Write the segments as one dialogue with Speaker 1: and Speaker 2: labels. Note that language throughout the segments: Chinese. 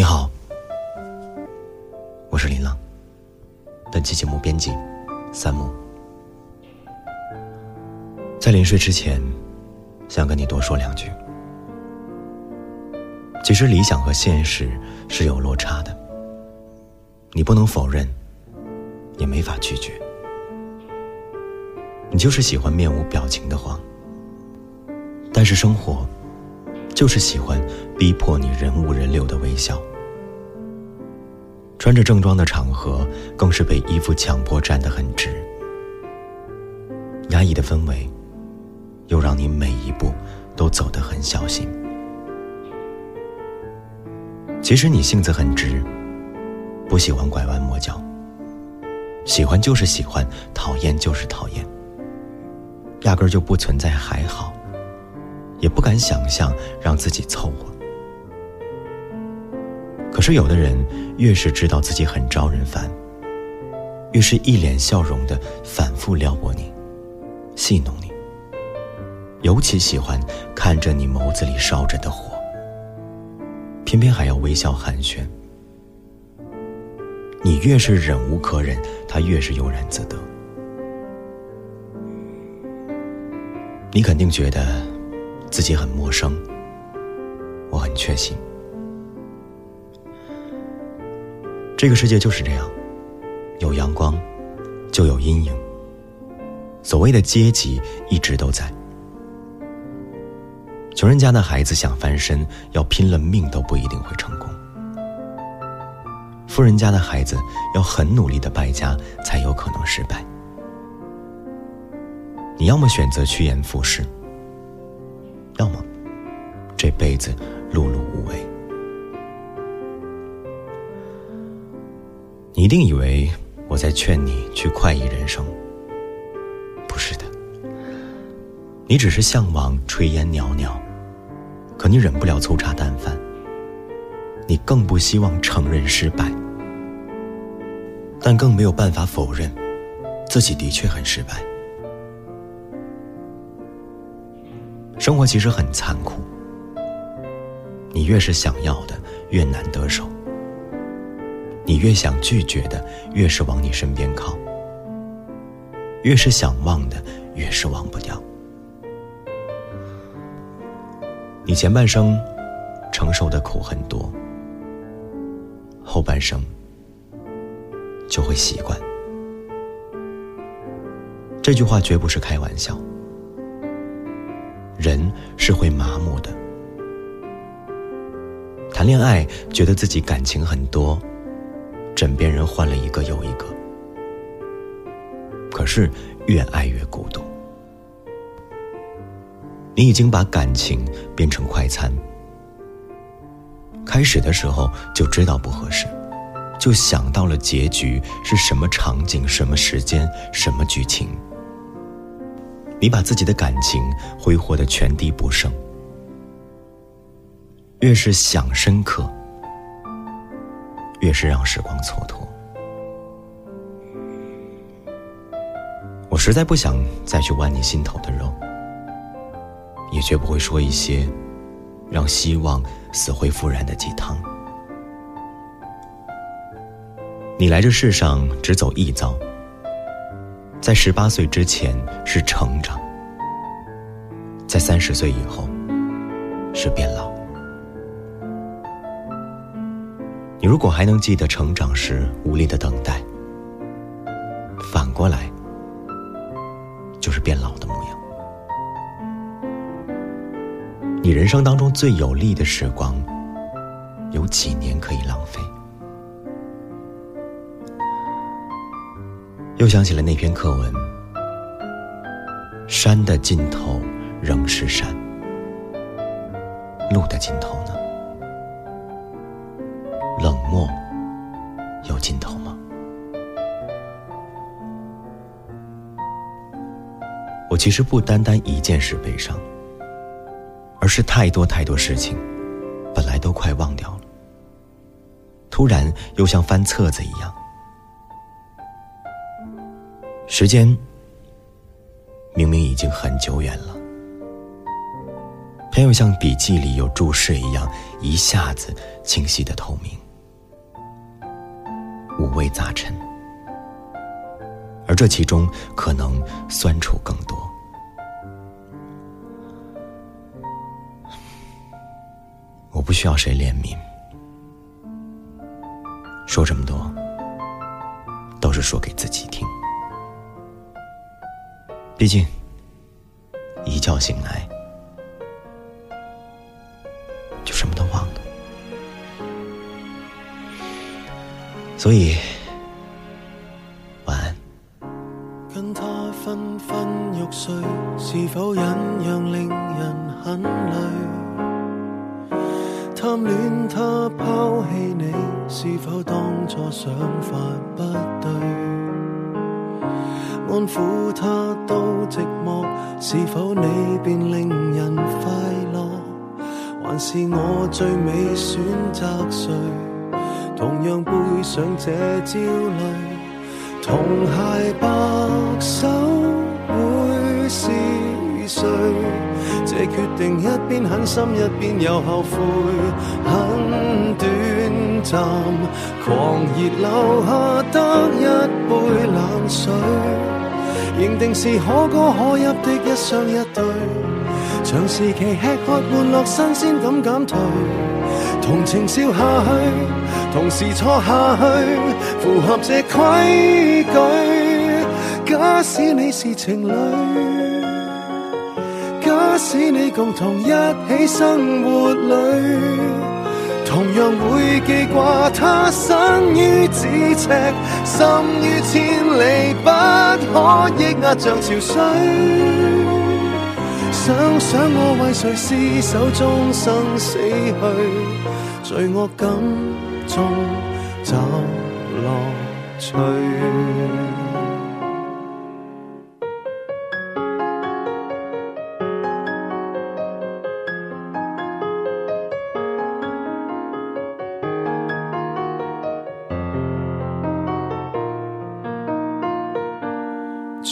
Speaker 1: 你好，我是林浪。本期节目编辑三木，在临睡之前，想跟你多说两句。其实理想和现实是有落差的，你不能否认，也没法拒绝。你就是喜欢面无表情的慌，但是生活。就是喜欢逼迫你人五人六的微笑，穿着正装的场合更是被衣服强迫站得很直，压抑的氛围又让你每一步都走得很小心。其实你性子很直，不喜欢拐弯抹角，喜欢就是喜欢，讨厌就是讨厌，压根就不存在还好。也不敢想象让自己凑合。可是有的人越是知道自己很招人烦，越是一脸笑容的反复撩拨你、戏弄你，尤其喜欢看着你眸子里烧着的火，偏偏还要微笑寒暄。你越是忍无可忍，他越是悠然自得。你肯定觉得。自己很陌生，我很确信。这个世界就是这样，有阳光，就有阴影。所谓的阶级一直都在。穷人家的孩子想翻身，要拼了命都不一定会成功；富人家的孩子要很努力的败家，才有可能失败。你要么选择趋炎附势。要么这辈子碌碌无为。你一定以为我在劝你去快意人生，不是的。你只是向往炊烟袅袅，可你忍不了粗茶淡饭。你更不希望承认失败，但更没有办法否认自己的确很失败。生活其实很残酷，你越是想要的，越难得手；你越想拒绝的，越是往你身边靠；越是想忘的，越是忘不掉。你前半生承受的苦很多，后半生就会习惯。这句话绝不是开玩笑。人是会麻木的。谈恋爱觉得自己感情很多，枕边人换了一个又一个，可是越爱越孤独。你已经把感情变成快餐，开始的时候就知道不合适，就想到了结局是什么场景、什么时间、什么剧情。你把自己的感情挥霍的全地不剩，越是想深刻，越是让时光蹉跎。我实在不想再去剜你心头的肉，也绝不会说一些让希望死灰复燃的鸡汤。你来这世上只走一遭。在十八岁之前是成长，在三十岁以后是变老。你如果还能记得成长时无力的等待，反过来就是变老的模样。你人生当中最有利的时光，有几年可以浪费？又想起了那篇课文：“山的尽头仍是山，路的尽头呢？其实不单单一件事悲伤，而是太多太多事情，本来都快忘掉了，突然又像翻册子一样。时间明明已经很久远了，它又像笔记里有注释一样，一下子清晰的透明，五味杂陈。而这其中可能酸楚更多。不需要谁怜悯，说这么多都是说给自己听。毕竟一觉醒来就什么都忘了，所以。
Speaker 2: 恋他抛弃你，是否当初想法不对？安抚他都寂寞，是否你便令人快乐？还是我最美选择谁？同样背上这焦虑，同鞋白手。是谁？这决定一边狠心，一边又后悔，很短暂。狂热留下得一杯冷水，认定是可歌可泣的一双一对。长时期吃喝玩乐，新鲜感减退，同情笑下去，同时错下去，符合这规矩。假使你是情侣。使你共同一起生活里，同样会记挂他身于咫尺，心于千里，不可抑压像潮水。想想我为谁厮守终生死去，罪恶感中找乐趣。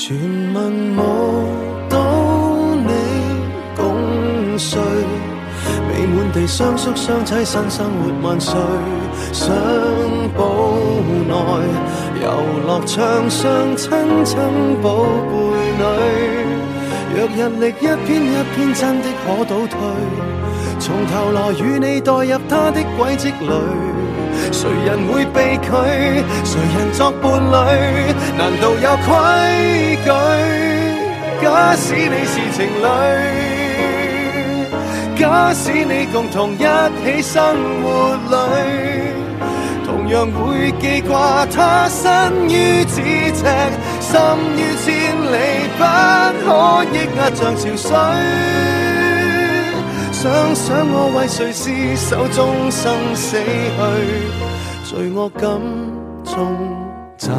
Speaker 2: 全民舞蹈你共睡，美满地相宿相栖，新生活万岁。相堡内游乐场上亲亲宝贝女，若日历一篇一篇真的可倒退，从头来与你代入他的轨迹里。谁人会被拒？谁人作伴侣？难道有规矩？假使你是情侣，假使你共同一起生活里，同样会记挂他身于咫尺，心于千里，不可抑压像潮水。想想我为谁厮守终生死去，罪恶感中找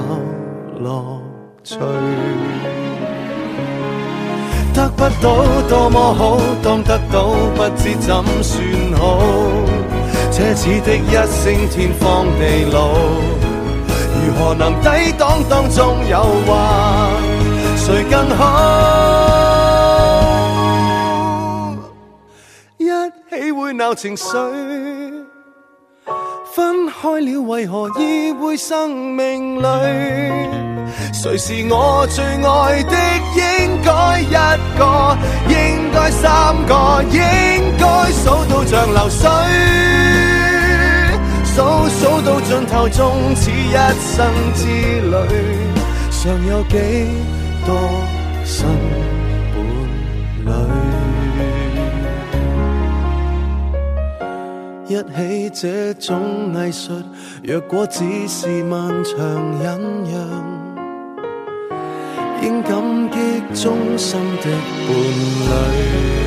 Speaker 2: 乐趣。得不到多么好，当得到不知怎算好。奢侈的一声天荒地老，如何能抵挡当中诱惑？谁更好？会闹情绪，分开了为何依偎生命里？谁是我最爱的？应该一个，应该三个，应该数到像流水，数数到尽头，终此一生之旅，尚有几多心一起这种艺术，若果只是漫长忍让，应感激忠心的伴侣。